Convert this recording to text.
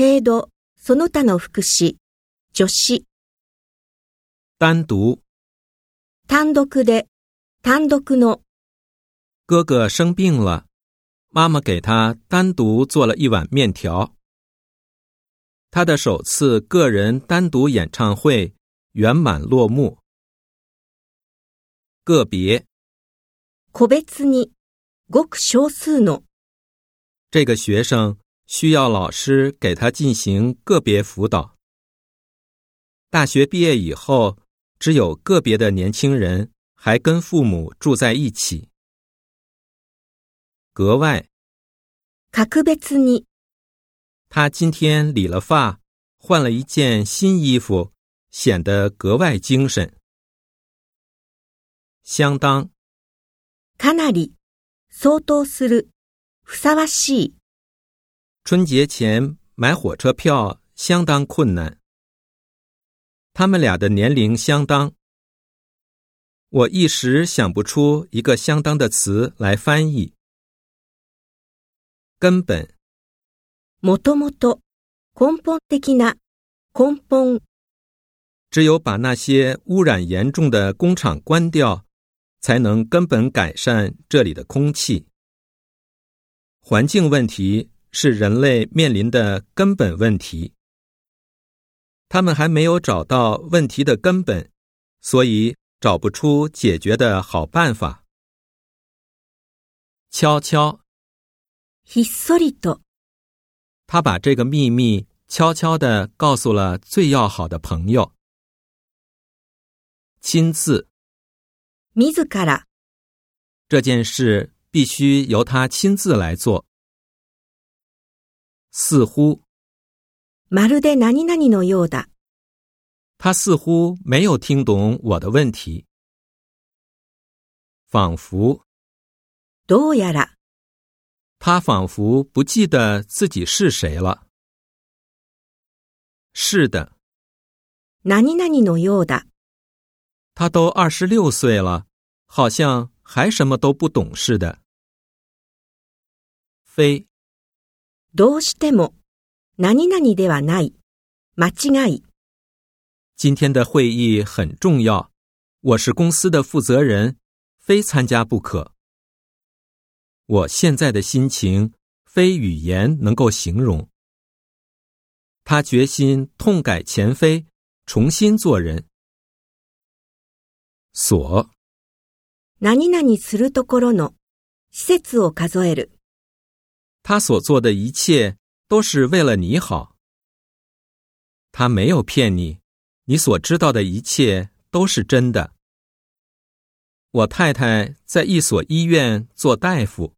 程度、その他の副詞、助詞。単独。単独で、単独の。哥哥生病了，妈妈给他单独做了一碗面条。他的首次个人单独演唱会圆满落幕。个别，個別に、ごく少数の。这个学生需要老师给他进行个别辅导。大学毕业以后，只有个别的年轻人还跟父母住在一起。格外，他今天理了发，换了一件新衣服，显得格外精神。相当，相当するふさわしい。春节前买火车票相当困难。他们俩的年龄相当。我一时想不出一个相当的词来翻译。根本。モトモト根本的な根本。只有把那些污染严重的工厂关掉，才能根本改善这里的空气。环境问题。是人类面临的根本问题。他们还没有找到问题的根本，所以找不出解决的好办法。悄悄，ひっそりと，他把这个秘密悄悄地告诉了最要好的朋友。亲自，自ら，这件事必须由他亲自来做。似乎，まるで何々のようだ。他似乎没有听懂我的问题。仿佛，どうやら。他仿佛不记得自己是谁了。是的，何々のようだ。他都二十六岁了，好像还什么都不懂似的。非。どうしても、何々ではない、間違い。今天的会议很重要，我是公司的负责人，非参加不可。我现在的心情非语言能够形容。他决心痛改前非，重新做人。所。何々するところの施設を数える。他所做的一切都是为了你好。他没有骗你，你所知道的一切都是真的。我太太在一所医院做大夫。